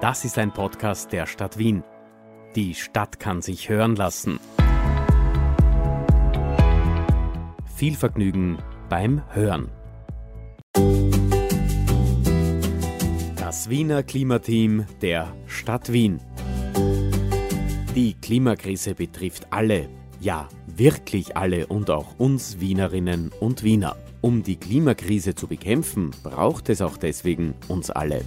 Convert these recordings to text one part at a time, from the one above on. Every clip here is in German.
Das ist ein Podcast der Stadt Wien. Die Stadt kann sich hören lassen. Viel Vergnügen beim Hören. Das Wiener Klimateam der Stadt Wien. Die Klimakrise betrifft alle, ja wirklich alle und auch uns Wienerinnen und Wiener. Um die Klimakrise zu bekämpfen, braucht es auch deswegen uns alle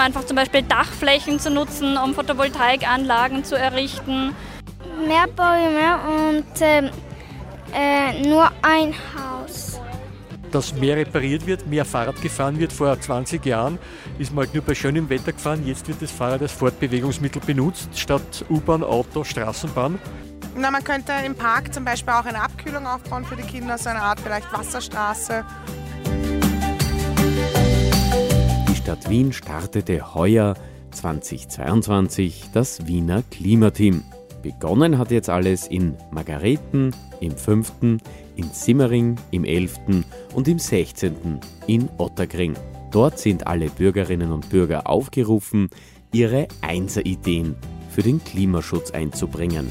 um einfach zum Beispiel Dachflächen zu nutzen, um Photovoltaikanlagen zu errichten. Mehr Bäume und äh, äh, nur ein Haus. Dass mehr repariert wird, mehr Fahrrad gefahren wird. Vor 20 Jahren ist man halt nur bei schönem Wetter gefahren. Jetzt wird das Fahrrad als Fortbewegungsmittel benutzt, statt U-Bahn, Auto, Straßenbahn. Na, man könnte im Park zum Beispiel auch eine Abkühlung aufbauen für die Kinder, so eine Art vielleicht Wasserstraße Stadt Wien startete heuer 2022 das Wiener Klimateam. Begonnen hat jetzt alles in Margareten im 5., in Simmering im 11. und im 16. in Otterkring. Dort sind alle Bürgerinnen und Bürger aufgerufen, ihre Einser-Ideen für den Klimaschutz einzubringen.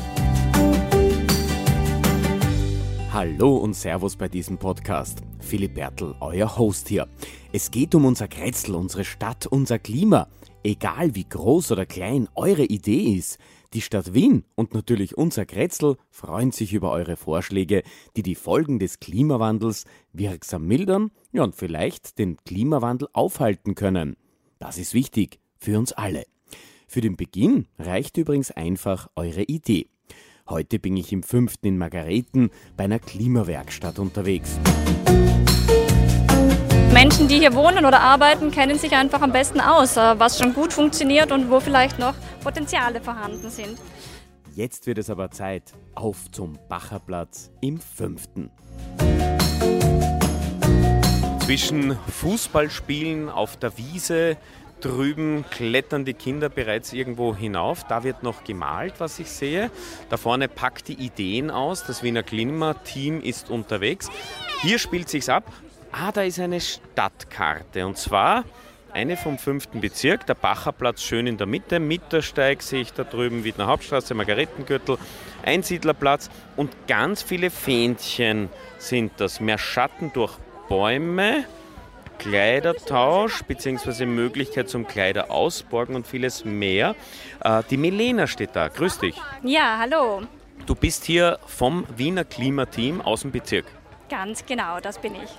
Hallo und Servus bei diesem Podcast. Philipp Bertel, euer Host hier. Es geht um unser Kretzel, unsere Stadt, unser Klima. Egal wie groß oder klein eure Idee ist, die Stadt Wien und natürlich unser Kretzel freuen sich über eure Vorschläge, die die Folgen des Klimawandels wirksam mildern ja, und vielleicht den Klimawandel aufhalten können. Das ist wichtig für uns alle. Für den Beginn reicht übrigens einfach eure Idee. Heute bin ich im fünften in Margareten bei einer Klimawerkstatt unterwegs. Menschen, die hier wohnen oder arbeiten, kennen sich einfach am besten aus, äh, was schon gut funktioniert und wo vielleicht noch Potenziale vorhanden sind. Jetzt wird es aber Zeit. Auf zum Bacherplatz im fünften. Zwischen Fußballspielen auf der Wiese drüben klettern die Kinder bereits irgendwo hinauf. Da wird noch gemalt, was ich sehe. Da vorne packt die Ideen aus. Das Wiener Klimateam ist unterwegs. Hier spielt sich's ab. Ah, da ist eine Stadtkarte und zwar eine vom fünften Bezirk, der Bacherplatz schön in der Mitte, Mittersteig sehe ich da drüben, Wiedner Hauptstraße, Margaretengürtel, Einsiedlerplatz und ganz viele Fähnchen sind das. Mehr Schatten durch Bäume, Kleidertausch bzw. Möglichkeit zum Kleiderausborgen und vieles mehr. Äh, die Melena steht da. Grüß dich. Ja, hallo. Du bist hier vom Wiener Klimateam aus dem Bezirk. Ganz genau, das bin ich.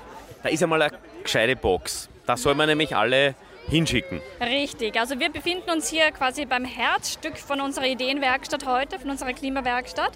Da ist einmal eine gescheite Box. Da soll man nämlich alle hinschicken. Richtig, also wir befinden uns hier quasi beim Herzstück von unserer Ideenwerkstatt heute, von unserer Klimawerkstatt.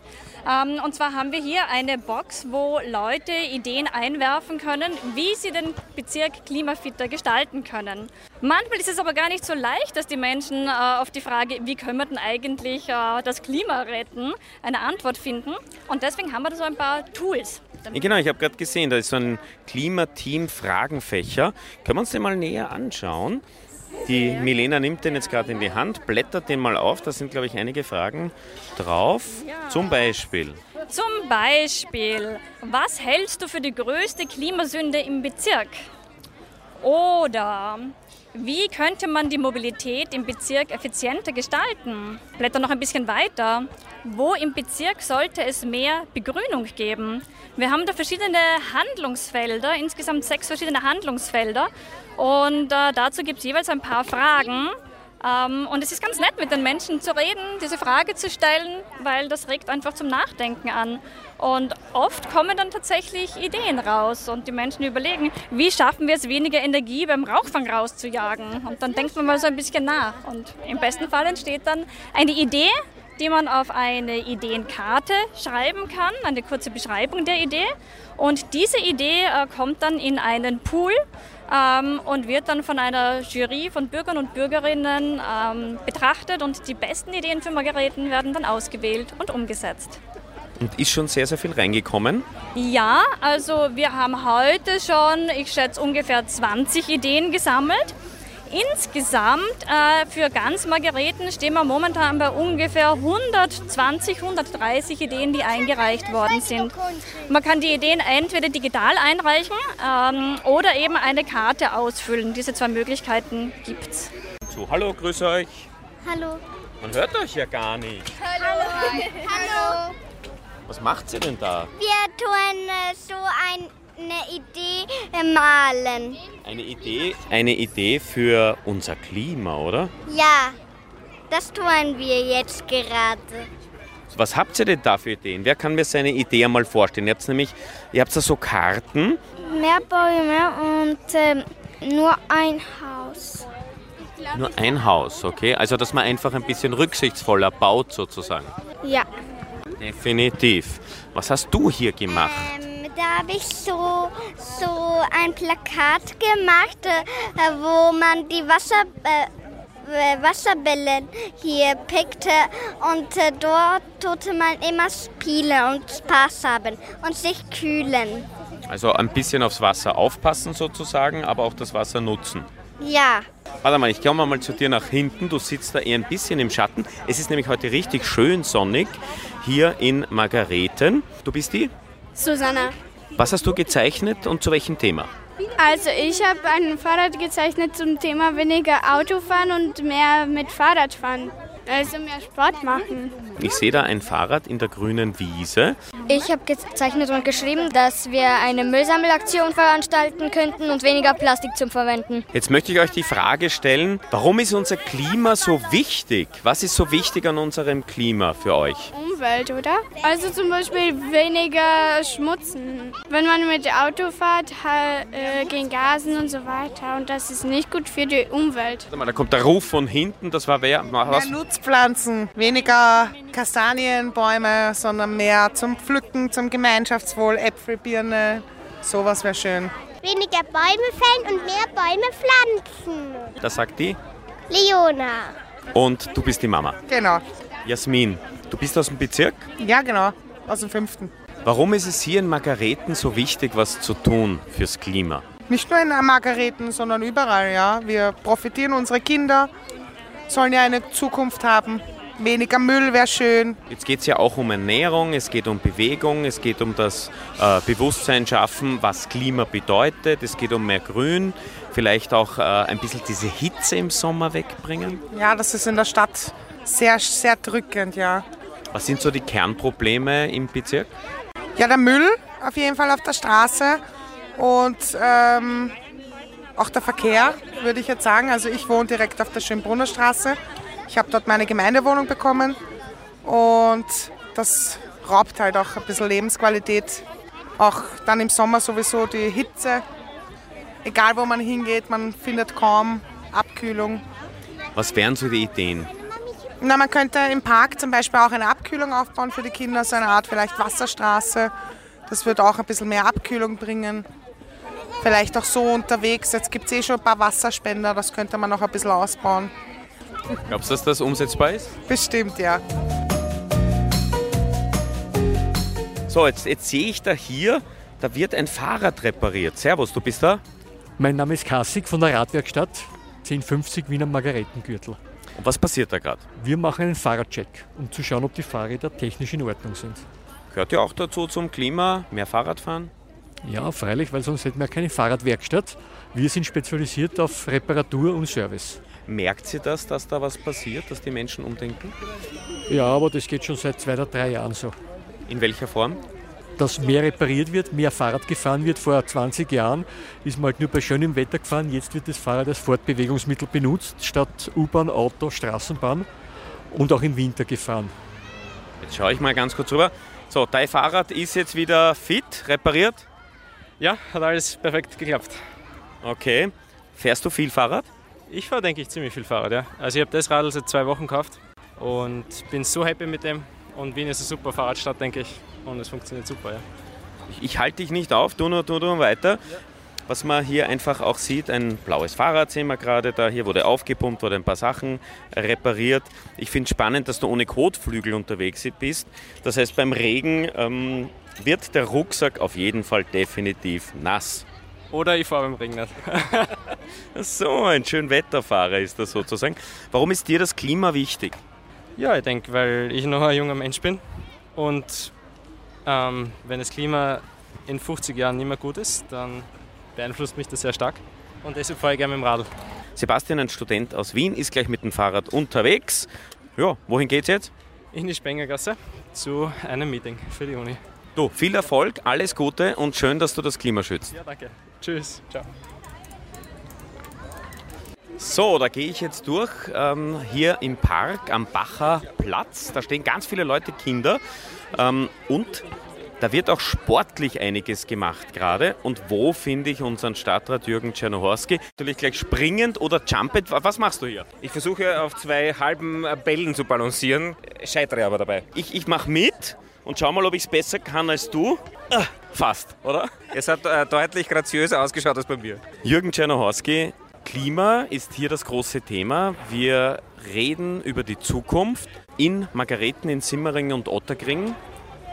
Ähm, und zwar haben wir hier eine Box, wo Leute Ideen einwerfen können, wie sie den Bezirk klimafitter gestalten können. Manchmal ist es aber gar nicht so leicht, dass die Menschen äh, auf die Frage, wie können wir denn eigentlich äh, das Klima retten, eine Antwort finden. Und deswegen haben wir da so ein paar Tools. Ja, genau, ich habe gerade gesehen, da ist so ein Klimateam-Fragenfächer. Können wir uns den mal näher anschauen? Die Milena nimmt den jetzt gerade in die Hand, blättert den mal auf. Da sind, glaube ich, einige Fragen drauf. Zum Beispiel. Zum Beispiel, was hältst du für die größte Klimasünde im Bezirk? Oder wie könnte man die Mobilität im Bezirk effizienter gestalten? Blätter noch ein bisschen weiter. Wo im Bezirk sollte es mehr Begrünung geben? Wir haben da verschiedene Handlungsfelder, insgesamt sechs verschiedene Handlungsfelder. Und äh, dazu gibt es jeweils ein paar Fragen. Ähm, und es ist ganz nett, mit den Menschen zu reden, diese Frage zu stellen, weil das regt einfach zum Nachdenken an. Und oft kommen dann tatsächlich Ideen raus und die Menschen überlegen, wie schaffen wir es, weniger Energie beim Rauchfang rauszujagen. Und dann denkt man mal so ein bisschen nach. Und im besten Fall entsteht dann eine Idee, die man auf eine Ideenkarte schreiben kann, eine kurze Beschreibung der Idee. Und diese Idee äh, kommt dann in einen Pool ähm, und wird dann von einer Jury von Bürgern und Bürgerinnen ähm, betrachtet und die besten Ideen für Margareten werden dann ausgewählt und umgesetzt. Und ist schon sehr, sehr viel reingekommen? Ja, also wir haben heute schon, ich schätze, ungefähr 20 Ideen gesammelt. Insgesamt äh, für ganz Margareten stehen wir momentan bei ungefähr 120, 130 Ideen, die eingereicht worden sind. Man kann die Ideen entweder digital einreichen ähm, oder eben eine Karte ausfüllen. Diese zwei Möglichkeiten gibt es. So, hallo, grüß euch. Hallo. Man hört euch ja gar nicht. Hallo. Hallo. Was macht ihr denn da? Wir tun äh, so eine Idee äh, malen. Eine Idee? Eine Idee für unser Klima, oder? Ja, das tun wir jetzt gerade. Was habt ihr denn da für Ideen? Wer kann mir seine Idee einmal vorstellen? Ihr habt nämlich, ihr habt da so Karten. Mehr Bäume und äh, nur ein Haus. Nur ein Haus, okay? Also, dass man einfach ein bisschen rücksichtsvoller baut, sozusagen. Ja. Definitiv. Was hast du hier gemacht? Ähm, da habe ich so, so ein Plakat gemacht, äh, wo man die Wasser, äh, Wasserbälle hier pickte und äh, dort tute man immer spielen und Spaß haben und sich kühlen. Also ein bisschen aufs Wasser aufpassen sozusagen, aber auch das Wasser nutzen. Ja. Warte mal, ich komme mal zu dir nach hinten. Du sitzt da eher ein bisschen im Schatten. Es ist nämlich heute richtig schön sonnig hier in Margareten. Du bist die? Susanna. Was hast du gezeichnet und zu welchem Thema? Also ich habe ein Fahrrad gezeichnet zum Thema weniger Autofahren und mehr mit Fahrrad fahren. Also mehr Sport machen. Ich sehe da ein Fahrrad in der grünen Wiese. Ich habe gezeichnet und geschrieben, dass wir eine Müllsammelaktion veranstalten könnten und weniger Plastik zum Verwenden. Jetzt möchte ich euch die Frage stellen, warum ist unser Klima so wichtig? Was ist so wichtig an unserem Klima für euch? Umwelt, oder? Also zum Beispiel weniger schmutzen. Wenn man mit Auto fährt, äh, gehen Gasen und so weiter. Und das ist nicht gut für die Umwelt. Warte mal, da kommt der Ruf von hinten, das war wer? Was? Mehr Nutzpflanzen, weniger Kastanienbäume, sondern mehr zum Pflücken, zum Gemeinschaftswohl, Äpfel, Birne, sowas wäre schön. Weniger Bäume fällen und mehr Bäume pflanzen. Das sagt die. Leona. Und du bist die Mama. Genau. Jasmin, du bist aus dem Bezirk. Ja, genau. Aus dem fünften. Warum ist es hier in Margareten so wichtig, was zu tun fürs Klima? Nicht nur in Margareten, sondern überall, ja. Wir profitieren, unsere Kinder sollen ja eine Zukunft haben. Weniger Müll wäre schön. Jetzt geht es ja auch um Ernährung, es geht um Bewegung, es geht um das äh, Bewusstsein schaffen, was Klima bedeutet, es geht um mehr Grün, vielleicht auch äh, ein bisschen diese Hitze im Sommer wegbringen. Ja, das ist in der Stadt sehr, sehr drückend, ja. Was sind so die Kernprobleme im Bezirk? Ja, der Müll auf jeden Fall auf der Straße und ähm, auch der Verkehr, würde ich jetzt sagen. Also ich wohne direkt auf der Schönbrunner Straße. Ich habe dort meine Gemeindewohnung bekommen und das raubt halt auch ein bisschen Lebensqualität. Auch dann im Sommer sowieso die Hitze. Egal wo man hingeht, man findet kaum Abkühlung. Was wären so die Ideen? Na, man könnte im Park zum Beispiel auch eine Abkühlung aufbauen für die Kinder, so eine Art vielleicht Wasserstraße. Das wird auch ein bisschen mehr Abkühlung bringen. Vielleicht auch so unterwegs. Jetzt gibt es eh schon ein paar Wasserspender, das könnte man noch ein bisschen ausbauen. Glaubst du, dass das umsetzbar ist? Bestimmt, ja. So, jetzt, jetzt sehe ich da hier, da wird ein Fahrrad repariert. Servus, du bist da? Mein Name ist Kassig von der Radwerkstatt 1050 Wiener Margaretenkürtel. Und was passiert da gerade? Wir machen einen Fahrradcheck, um zu schauen, ob die Fahrräder technisch in Ordnung sind. Gehört ja auch dazu zum Klima, mehr Fahrradfahren? Ja, freilich, weil sonst hätten wir keine Fahrradwerkstatt. Wir sind spezialisiert auf Reparatur und Service. Merkt sie das, dass da was passiert, dass die Menschen umdenken? Ja, aber das geht schon seit zwei oder drei Jahren so. In welcher Form? Dass mehr repariert wird, mehr Fahrrad gefahren wird. Vor 20 Jahren ist man halt nur bei schönem Wetter gefahren. Jetzt wird das Fahrrad als Fortbewegungsmittel benutzt, statt U-Bahn, Auto, Straßenbahn und auch im Winter gefahren. Jetzt schaue ich mal ganz kurz rüber. So, dein Fahrrad ist jetzt wieder fit, repariert? Ja, hat alles perfekt geklappt. Okay. Fährst du viel Fahrrad? Ich fahre, denke ich, ziemlich viel Fahrrad, ja. Also ich habe das Radl seit zwei Wochen gekauft und bin so happy mit dem. Und Wien ist eine super Fahrradstadt, denke ich. Und es funktioniert super, ja. Ich, ich halte dich nicht auf, du nur, du nur weiter. Was man hier einfach auch sieht, ein blaues Fahrrad sehen wir gerade da. Hier wurde aufgepumpt, wurde ein paar Sachen repariert. Ich finde es spannend, dass du ohne Kotflügel unterwegs bist. Das heißt, beim Regen ähm, wird der Rucksack auf jeden Fall definitiv nass. Oder ich fahre beim Regen nicht. so, ein schön Wetterfahrer ist das sozusagen. Warum ist dir das Klima wichtig? Ja, ich denke, weil ich noch ein junger Mensch bin und ähm, wenn das Klima in 50 Jahren nicht mehr gut ist, dann beeinflusst mich das sehr stark und deshalb fahre ich gerne mit dem Radl. Sebastian, ein Student aus Wien, ist gleich mit dem Fahrrad unterwegs. Ja, wohin geht's jetzt? In die Spengergasse zu einem Meeting für die Uni. Du, viel Erfolg, alles Gute und schön, dass du das Klima schützt. Ja, danke. Tschüss. Ciao. So, da gehe ich jetzt durch, ähm, hier im Park am Bacher Platz. Da stehen ganz viele Leute, Kinder. Ähm, und da wird auch sportlich einiges gemacht gerade. Und wo finde ich unseren Stadtrat Jürgen Czernohorski? Natürlich gleich springend oder jumpend. Was machst du hier? Ich versuche auf zwei halben Bällen zu balancieren, scheitere aber dabei. Ich, ich mache mit und schau mal, ob ich es besser kann als du. Ah, fast, oder? Es hat äh, deutlich graziöser ausgeschaut als bei mir. Jürgen Czernohorski, Klima ist hier das große Thema. Wir reden über die Zukunft in Margareten, in Simmering und Otterkring.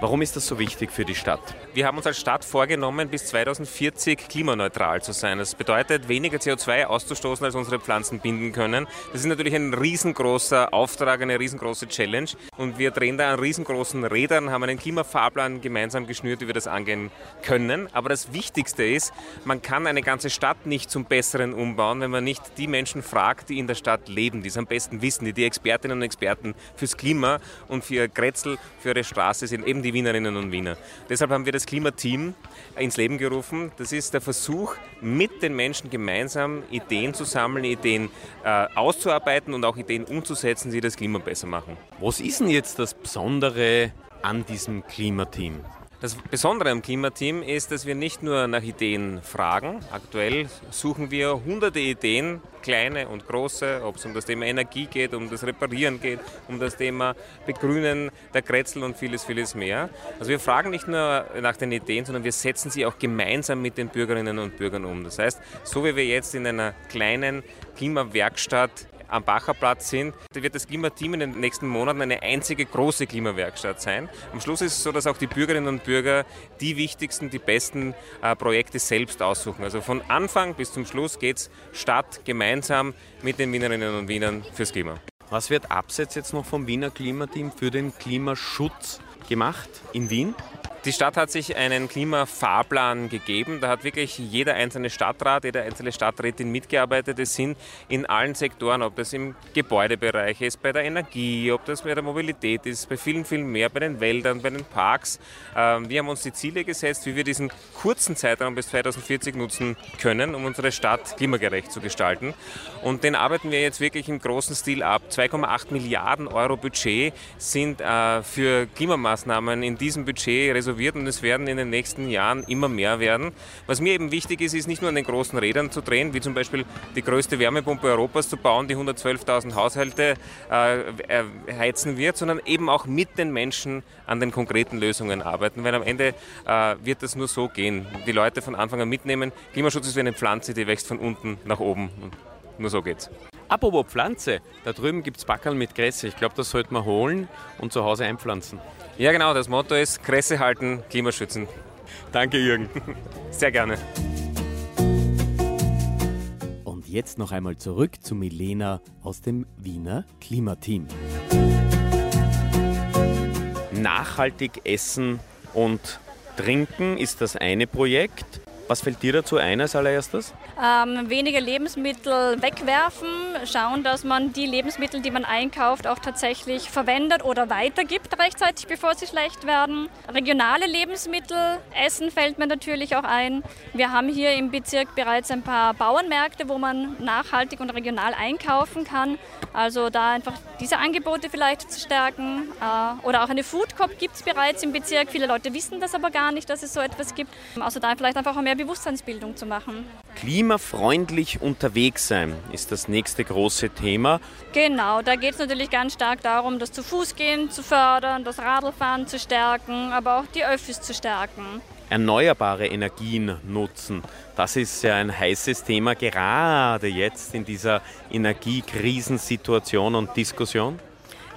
Warum ist das so wichtig für die Stadt? Wir haben uns als Stadt vorgenommen, bis 2040 klimaneutral zu sein. Das bedeutet, weniger CO2 auszustoßen, als unsere Pflanzen binden können. Das ist natürlich ein riesengroßer Auftrag, eine riesengroße Challenge. Und wir drehen da an riesengroßen Rädern, haben einen Klimafahrplan gemeinsam geschnürt, wie wir das angehen können. Aber das Wichtigste ist, man kann eine ganze Stadt nicht zum Besseren umbauen, wenn man nicht die Menschen fragt, die in der Stadt leben, die es am besten wissen, die die Expertinnen und Experten fürs Klima und für Grätzl, für ihre Straße sind, eben die die Wienerinnen und Wiener. Deshalb haben wir das Klimateam ins Leben gerufen. Das ist der Versuch, mit den Menschen gemeinsam Ideen zu sammeln, Ideen äh, auszuarbeiten und auch Ideen umzusetzen, die das Klima besser machen. Was ist denn jetzt das Besondere an diesem Klimateam? Das Besondere am Klimateam ist, dass wir nicht nur nach Ideen fragen. Aktuell suchen wir hunderte Ideen, kleine und große, ob es um das Thema Energie geht, um das Reparieren geht, um das Thema Begrünen der Kretzel und vieles, vieles mehr. Also wir fragen nicht nur nach den Ideen, sondern wir setzen sie auch gemeinsam mit den Bürgerinnen und Bürgern um. Das heißt, so wie wir jetzt in einer kleinen Klimawerkstatt am Bacherplatz sind, wird das Klimateam in den nächsten Monaten eine einzige große Klimawerkstatt sein. Am Schluss ist es so, dass auch die Bürgerinnen und Bürger die wichtigsten, die besten äh, Projekte selbst aussuchen. Also von Anfang bis zum Schluss geht es Stadt gemeinsam mit den Wienerinnen und Wienern fürs Klima. Was wird abseits jetzt noch vom Wiener Klimateam für den Klimaschutz gemacht in Wien? Die Stadt hat sich einen Klimafahrplan gegeben. Da hat wirklich jeder einzelne Stadtrat, jede einzelne Stadträtin mitgearbeitet. Es sind in allen Sektoren, ob das im Gebäudebereich ist, bei der Energie, ob das bei der Mobilität ist, bei vielen, vielen mehr, bei den Wäldern, bei den Parks. Ähm, wir haben uns die Ziele gesetzt, wie wir diesen kurzen Zeitraum bis 2040 nutzen können, um unsere Stadt klimagerecht zu gestalten. Und den arbeiten wir jetzt wirklich im großen Stil ab. 2,8 Milliarden Euro Budget sind äh, für Klimamaßnahmen in diesem Budget resolutiert reserviert und es werden in den nächsten Jahren immer mehr werden. Was mir eben wichtig ist, ist nicht nur an den großen Rädern zu drehen, wie zum Beispiel die größte Wärmepumpe Europas zu bauen, die 112.000 Haushalte äh, heizen wird, sondern eben auch mit den Menschen an den konkreten Lösungen arbeiten, weil am Ende äh, wird das nur so gehen. Die Leute von Anfang an mitnehmen. Klimaschutz ist wie eine Pflanze, die wächst von unten nach oben. Nur so geht's. Apropos Pflanze, da drüben gibt es Backerl mit Gräse. Ich glaube, das sollte man holen und zu Hause einpflanzen. Ja, genau, das Motto ist Kresse halten, Klimaschützen. Danke, Jürgen. Sehr gerne. Und jetzt noch einmal zurück zu Milena aus dem Wiener Klimateam. Nachhaltig essen und trinken ist das eine Projekt. Was fällt dir dazu ein als allererstes? Ähm, weniger Lebensmittel wegwerfen, schauen, dass man die Lebensmittel, die man einkauft, auch tatsächlich verwendet oder weitergibt rechtzeitig, bevor sie schlecht werden. Regionale Lebensmittel essen fällt mir natürlich auch ein. Wir haben hier im Bezirk bereits ein paar Bauernmärkte, wo man nachhaltig und regional einkaufen kann. Also da einfach diese Angebote vielleicht zu stärken. Äh, oder auch eine Food Cop gibt es bereits im Bezirk. Viele Leute wissen das aber gar nicht, dass es so etwas gibt. Also da vielleicht einfach auch mehr Bewusstseinsbildung zu machen. Klimafreundlich unterwegs sein ist das nächste große Thema. Genau, da geht es natürlich ganz stark darum, das zu Fußgehen zu fördern, das Radlfahren zu stärken, aber auch die Öffis zu stärken. Erneuerbare Energien nutzen. Das ist ja ein heißes Thema, gerade jetzt in dieser Energiekrisensituation und Diskussion.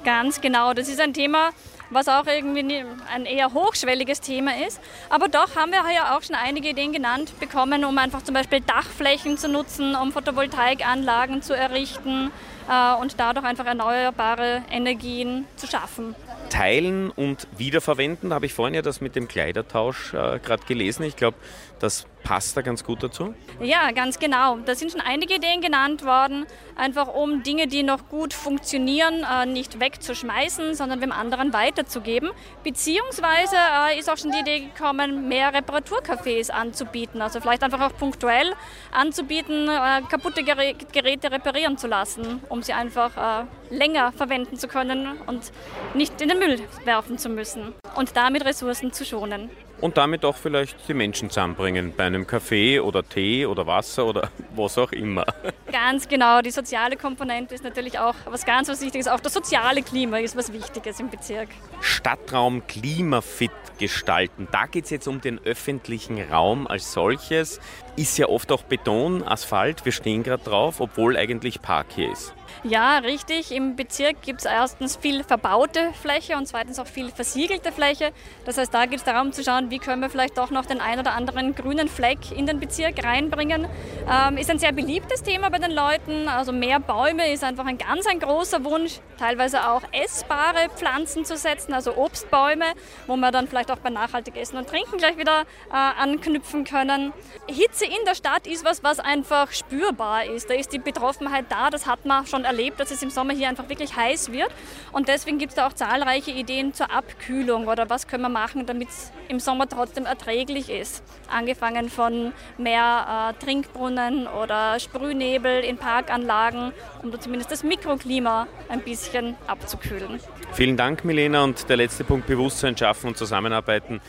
Ganz genau, das ist ein Thema, was auch irgendwie ein eher hochschwelliges Thema ist. Aber doch haben wir ja auch schon einige Ideen genannt bekommen, um einfach zum Beispiel Dachflächen zu nutzen, um Photovoltaikanlagen zu errichten äh, und dadurch einfach erneuerbare Energien zu schaffen. Teilen und wiederverwenden, da habe ich vorhin ja das mit dem Kleidertausch äh, gerade gelesen. Ich glaube, das passt da ganz gut dazu? Ja, ganz genau. Da sind schon einige Ideen genannt worden, einfach um Dinge, die noch gut funktionieren, äh, nicht wegzuschmeißen, sondern dem anderen weiterzugeben. Beziehungsweise äh, ist auch schon die Idee gekommen, mehr Reparaturcafés anzubieten. Also vielleicht einfach auch punktuell anzubieten, äh, kaputte Geräte reparieren zu lassen, um sie einfach länger verwenden zu können und nicht in den Müll werfen zu müssen und damit Ressourcen zu schonen und damit auch vielleicht die Menschen zusammenbringen bei einem Kaffee oder Tee oder Wasser oder was auch immer. Ganz genau, die soziale Komponente ist natürlich auch was ganz was Wichtiges. Auch das soziale Klima ist was Wichtiges im Bezirk. Stadtraum klimafit gestalten. Da geht es jetzt um den öffentlichen Raum als solches. Ist ja oft auch Beton, Asphalt, wir stehen gerade drauf, obwohl eigentlich Park hier ist. Ja, richtig. Im Bezirk gibt es erstens viel verbaute Fläche und zweitens auch viel versiegelte Fläche. Das heißt, da geht es darum zu schauen, wie können wir vielleicht doch noch den ein oder anderen grünen Fleck in den Bezirk reinbringen. Ähm, ist ein sehr beliebtes Thema bei den Leuten. Also mehr Bäume ist einfach ein ganz ein großer Wunsch. Teilweise auch essbare Pflanzen zu setzen, also Obstbäume, wo wir dann vielleicht auch bei nachhaltig Essen und Trinken gleich wieder äh, anknüpfen können. Hitze in der Stadt ist was, was einfach spürbar ist. Da ist die Betroffenheit da. Das hat man schon erlebt, dass es im Sommer hier einfach wirklich heiß wird. Und deswegen gibt es da auch zahlreiche Ideen zur Abkühlung oder was können wir machen, damit es im Sommer trotzdem erträglich ist. Angefangen von mehr äh, Trinkbrunnen oder Sprühnebel in Parkanlagen, um da zumindest das Mikroklima ein bisschen abzukühlen. Vielen Dank, Milena. Und der letzte Punkt, Bewusstsein schaffen und zusammenarbeiten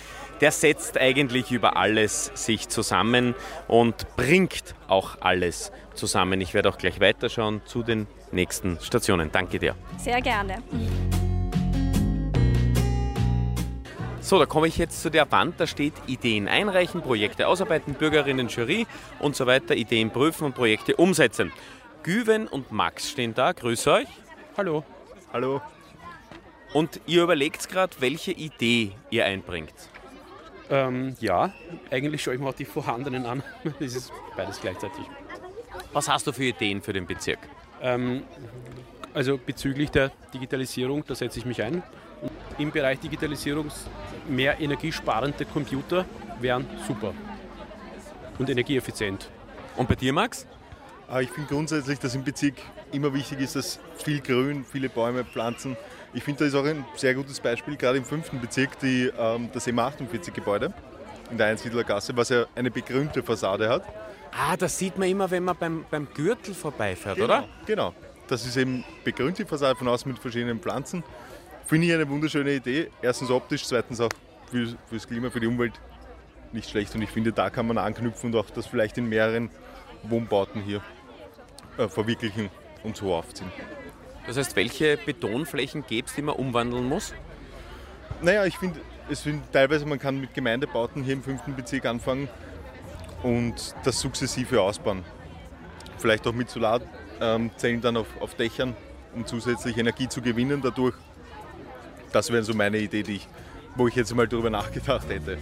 der setzt eigentlich über alles sich zusammen und bringt auch alles zusammen. Ich werde auch gleich weiterschauen zu den nächsten Stationen. Danke dir. Sehr gerne. So, da komme ich jetzt zu der Wand, da steht Ideen einreichen, Projekte ausarbeiten, Bürgerinnen, Jury und so weiter, Ideen prüfen und Projekte umsetzen. Güven und Max stehen da, grüße euch. Hallo. Hallo. Und ihr überlegt gerade, welche Idee ihr einbringt. Ähm, ja, eigentlich schaue ich mir auch die vorhandenen an. Das ist beides gleichzeitig. Was hast du für Ideen für den Bezirk? Ähm, also bezüglich der Digitalisierung, da setze ich mich ein. Im Bereich Digitalisierung mehr energiesparende Computer wären super und energieeffizient. Und bei dir, Max? Ah, ich finde grundsätzlich, dass im Bezirk immer wichtig ist, dass viel Grün, viele Bäume, Pflanzen. Ich finde, da ist auch ein sehr gutes Beispiel, gerade im fünften Bezirk, die, ähm, das M48-Gebäude in der Einsiedlergasse, was ja eine begrünte Fassade hat. Ah, das sieht man immer, wenn man beim, beim Gürtel vorbeifährt, genau, oder? Genau. Das ist eben begrünte Fassade von außen mit verschiedenen Pflanzen. Finde ich eine wunderschöne Idee. Erstens optisch, zweitens auch für, fürs Klima, für die Umwelt nicht schlecht. Und ich finde, da kann man anknüpfen und auch das vielleicht in mehreren Wohnbauten hier äh, verwirklichen und so aufziehen. Das heißt, welche Betonflächen gäbe es, die man umwandeln muss? Naja, ich finde, es find, teilweise man kann mit Gemeindebauten hier im fünften Bezirk anfangen und das sukzessive ausbauen. Vielleicht auch mit Solarzellen dann auf, auf Dächern, um zusätzlich Energie zu gewinnen dadurch. Das wäre so meine Idee, die ich, wo ich jetzt mal darüber nachgedacht hätte.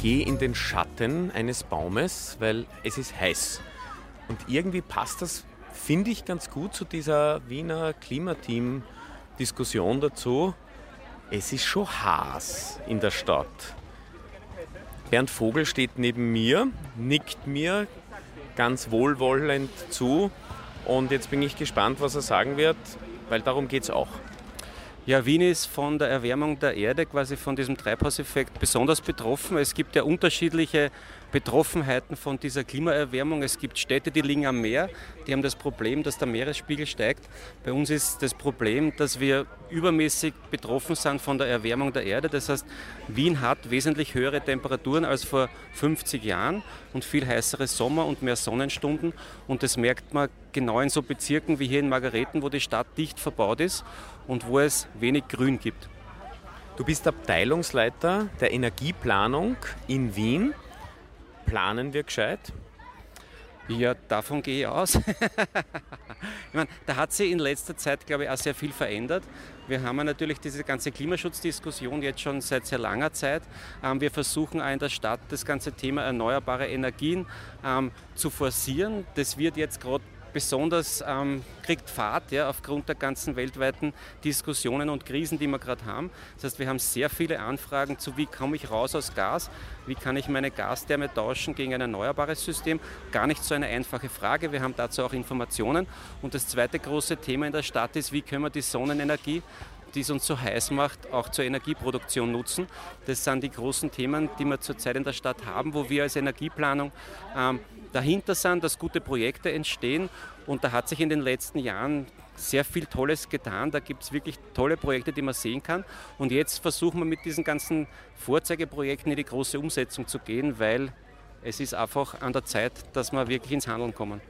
Gehe in den Schatten eines Baumes, weil es ist heiß. Und irgendwie passt das, finde ich, ganz gut zu dieser Wiener Klimateam-Diskussion dazu. Es ist schon heiß in der Stadt. Bernd Vogel steht neben mir, nickt mir ganz wohlwollend zu. Und jetzt bin ich gespannt, was er sagen wird, weil darum geht es auch. Ja, Wien ist von der Erwärmung der Erde, quasi von diesem Treibhauseffekt besonders betroffen. Es gibt ja unterschiedliche Betroffenheiten von dieser Klimaerwärmung. Es gibt Städte, die liegen am Meer, die haben das Problem, dass der Meeresspiegel steigt. Bei uns ist das Problem, dass wir übermäßig betroffen sind von der Erwärmung der Erde. Das heißt, Wien hat wesentlich höhere Temperaturen als vor 50 Jahren und viel heißere Sommer und mehr Sonnenstunden. Und das merkt man genau in so Bezirken wie hier in Margareten, wo die Stadt dicht verbaut ist und wo es wenig Grün gibt. Du bist Abteilungsleiter der Energieplanung in Wien. Planen wir gescheit? Ja, davon gehe ich aus. ich meine, da hat sich in letzter Zeit, glaube ich, auch sehr viel verändert. Wir haben ja natürlich diese ganze Klimaschutzdiskussion jetzt schon seit sehr langer Zeit. Ähm, wir versuchen auch in der Stadt das ganze Thema erneuerbare Energien ähm, zu forcieren. Das wird jetzt gerade besonders ähm, kriegt Fahrt ja, aufgrund der ganzen weltweiten Diskussionen und Krisen, die wir gerade haben. Das heißt, wir haben sehr viele Anfragen zu, wie komme ich raus aus Gas, wie kann ich meine Gastherme tauschen gegen ein erneuerbares System. Gar nicht so eine einfache Frage. Wir haben dazu auch Informationen. Und das zweite große Thema in der Stadt ist, wie können wir die Sonnenenergie die es uns so heiß macht, auch zur Energieproduktion nutzen. Das sind die großen Themen, die wir zurzeit in der Stadt haben, wo wir als Energieplanung ähm, dahinter sind, dass gute Projekte entstehen. Und da hat sich in den letzten Jahren sehr viel Tolles getan. Da gibt es wirklich tolle Projekte, die man sehen kann. Und jetzt versuchen wir mit diesen ganzen Vorzeigeprojekten in die große Umsetzung zu gehen, weil es ist einfach an der Zeit, dass wir wirklich ins Handeln kommen.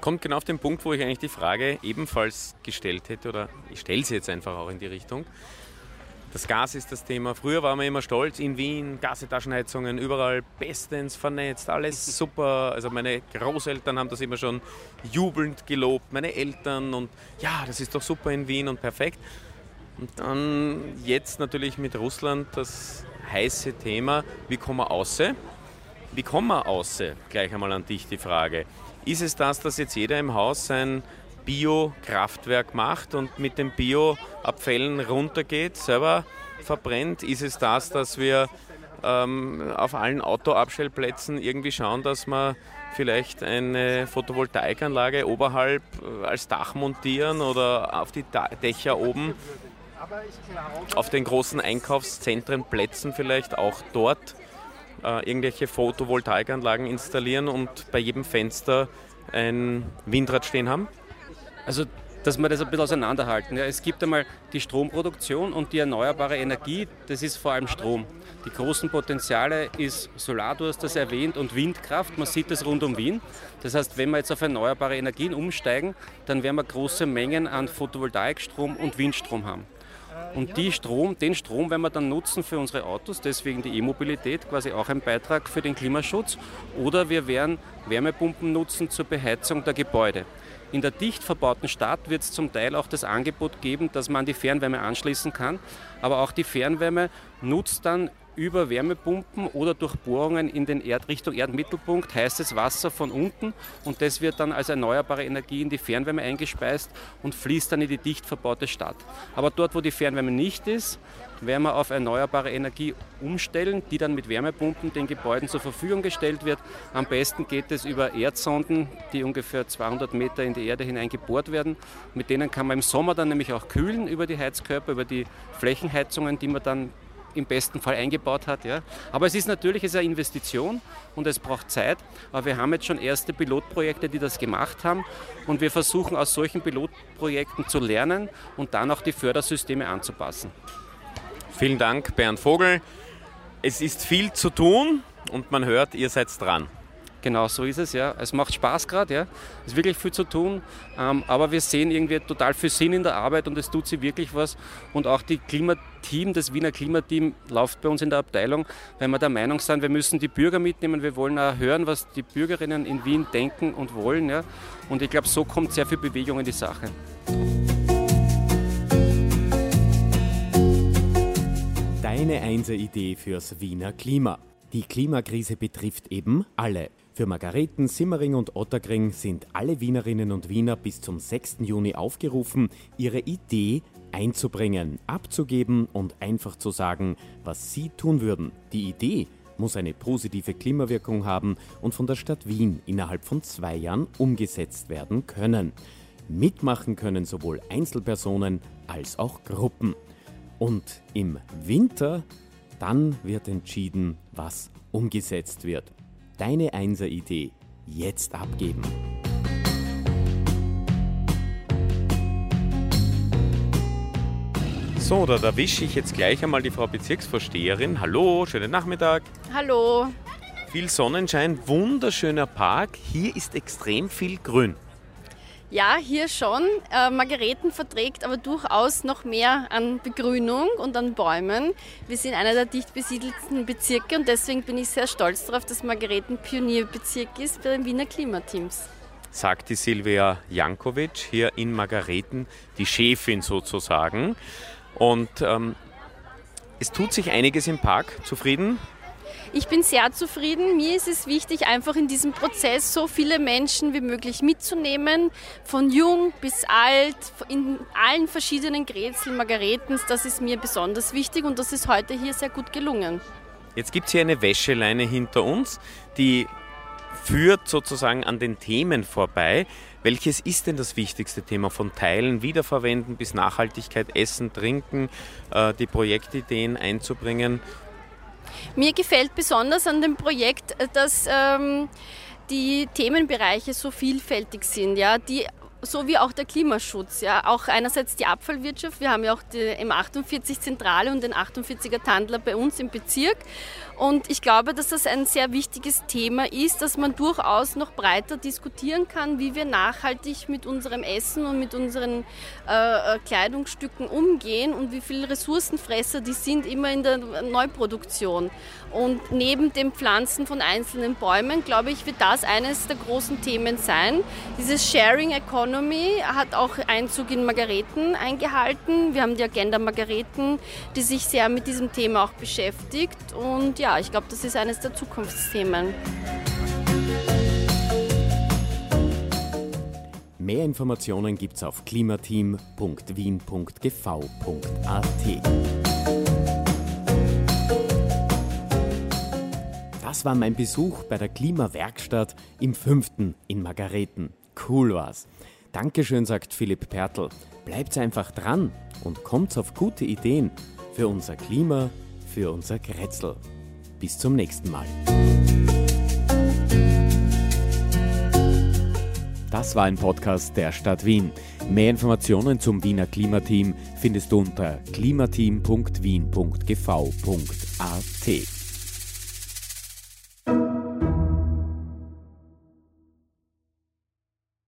Kommt genau auf den Punkt, wo ich eigentlich die Frage ebenfalls gestellt hätte, oder ich stelle sie jetzt einfach auch in die Richtung. Das Gas ist das Thema. Früher waren wir immer stolz in Wien, Gasetaschenheizungen, überall bestens vernetzt, alles super. Also meine Großeltern haben das immer schon jubelnd gelobt, meine Eltern und ja, das ist doch super in Wien und perfekt. Und dann jetzt natürlich mit Russland das heiße Thema, wie kommen wir außer? Wie kommen wir außer? Gleich einmal an dich die Frage. Ist es das, dass jetzt jeder im Haus sein Biokraftwerk macht und mit den Bioabfällen runtergeht, selber verbrennt? Ist es das, dass wir ähm, auf allen Autoabstellplätzen irgendwie schauen, dass wir vielleicht eine Photovoltaikanlage oberhalb äh, als Dach montieren oder auf die Dächer oben? Auf den großen Einkaufszentren, Plätzen vielleicht auch dort äh, irgendwelche Photovoltaikanlagen installieren und bei jedem Fenster ein Windrad stehen haben? Also dass wir das ein bisschen auseinanderhalten. Ja, es gibt einmal die Stromproduktion und die erneuerbare Energie, das ist vor allem Strom. Die großen Potenziale ist Solar, du hast das erwähnt, und Windkraft. Man sieht das rund um Wien. Das heißt, wenn wir jetzt auf erneuerbare Energien umsteigen, dann werden wir große Mengen an Photovoltaikstrom und Windstrom haben. Und die Strom, den Strom werden wir dann nutzen für unsere Autos, deswegen die E-Mobilität, quasi auch ein Beitrag für den Klimaschutz. Oder wir werden Wärmepumpen nutzen zur Beheizung der Gebäude. In der dicht verbauten Stadt wird es zum Teil auch das Angebot geben, dass man die Fernwärme anschließen kann. Aber auch die Fernwärme nutzt dann über Wärmepumpen oder durch Bohrungen in den Erd Richtung Erdmittelpunkt heißes Wasser von unten und das wird dann als erneuerbare Energie in die Fernwärme eingespeist und fließt dann in die dicht verbaute Stadt. Aber dort, wo die Fernwärme nicht ist, werden wir auf erneuerbare Energie umstellen, die dann mit Wärmepumpen den Gebäuden zur Verfügung gestellt wird. Am besten geht es über Erdsonden, die ungefähr 200 Meter in die Erde hinein gebohrt werden. Mit denen kann man im Sommer dann nämlich auch kühlen über die Heizkörper, über die Flächenheizungen, die man dann im besten Fall eingebaut hat. Ja. Aber es ist natürlich es ist eine Investition und es braucht Zeit. Aber wir haben jetzt schon erste Pilotprojekte, die das gemacht haben. Und wir versuchen aus solchen Pilotprojekten zu lernen und dann auch die Fördersysteme anzupassen. Vielen Dank, Bernd Vogel. Es ist viel zu tun und man hört, ihr seid dran. Genau, so ist es, ja. Es macht Spaß gerade, ja. Es ist wirklich viel zu tun, ähm, aber wir sehen irgendwie total viel Sinn in der Arbeit und es tut sich wirklich was. Und auch die Klimateam, das Wiener Klimateam läuft bei uns in der Abteilung, weil wir der Meinung sind, wir müssen die Bürger mitnehmen. Wir wollen auch hören, was die Bürgerinnen in Wien denken und wollen, ja. Und ich glaube, so kommt sehr viel Bewegung in die Sache. Deine Einser-Idee fürs Wiener Klima. Die Klimakrise betrifft eben alle. Für Margareten, Simmering und Otterkring sind alle Wienerinnen und Wiener bis zum 6. Juni aufgerufen, ihre Idee einzubringen, abzugeben und einfach zu sagen, was sie tun würden. Die Idee muss eine positive Klimawirkung haben und von der Stadt Wien innerhalb von zwei Jahren umgesetzt werden können. Mitmachen können sowohl Einzelpersonen als auch Gruppen. Und im Winter, dann wird entschieden, was umgesetzt wird. Deine Einser-Idee jetzt abgeben. So, da erwische ich jetzt gleich einmal die Frau Bezirksvorsteherin. Hallo, schönen Nachmittag. Hallo. Viel Sonnenschein, wunderschöner Park. Hier ist extrem viel Grün. Ja, hier schon. Äh, Margareten verträgt aber durchaus noch mehr an Begrünung und an Bäumen. Wir sind einer der dicht besiedelten Bezirke und deswegen bin ich sehr stolz darauf, dass Margareten Pionierbezirk ist bei den Wiener Klimateams. Sagt die Silvia Jankovic hier in Margareten, die Chefin sozusagen. Und ähm, es tut sich einiges im Park. Zufrieden? Ich bin sehr zufrieden. Mir ist es wichtig, einfach in diesem Prozess so viele Menschen wie möglich mitzunehmen, von jung bis alt, in allen verschiedenen Grätseln, Margaretens. Das ist mir besonders wichtig und das ist heute hier sehr gut gelungen. Jetzt gibt es hier eine Wäscheleine hinter uns, die führt sozusagen an den Themen vorbei. Welches ist denn das wichtigste Thema von Teilen, Wiederverwenden bis Nachhaltigkeit, Essen, Trinken, äh, die Projektideen einzubringen? Mir gefällt besonders an dem Projekt, äh, dass ähm, die Themenbereiche so vielfältig sind, ja, die so wie auch der Klimaschutz. Ja. Auch einerseits die Abfallwirtschaft. Wir haben ja auch die M48 Zentrale und den 48er Tandler bei uns im Bezirk. Und ich glaube, dass das ein sehr wichtiges Thema ist, dass man durchaus noch breiter diskutieren kann, wie wir nachhaltig mit unserem Essen und mit unseren äh, äh Kleidungsstücken umgehen und wie viele Ressourcenfresser die sind immer in der Neuproduktion. Und neben dem Pflanzen von einzelnen Bäumen, glaube ich, wird das eines der großen Themen sein. Dieses Sharing Economy hat auch Einzug in Margareten eingehalten. Wir haben die Agenda Margareten, die sich sehr mit diesem Thema auch beschäftigt. Und ja, ich glaube, das ist eines der Zukunftsthemen. Mehr Informationen gibt es auf klimateam.wien.gv.at. Das war mein Besuch bei der Klimawerkstatt im fünften in Margareten. Cool war's. Dankeschön, sagt Philipp Pertl. Bleibt einfach dran und kommt auf gute Ideen für unser Klima, für unser Grätzl. Bis zum nächsten Mal. Das war ein Podcast der Stadt Wien. Mehr Informationen zum Wiener Klimateam findest du unter klimateam.wien.gv.at.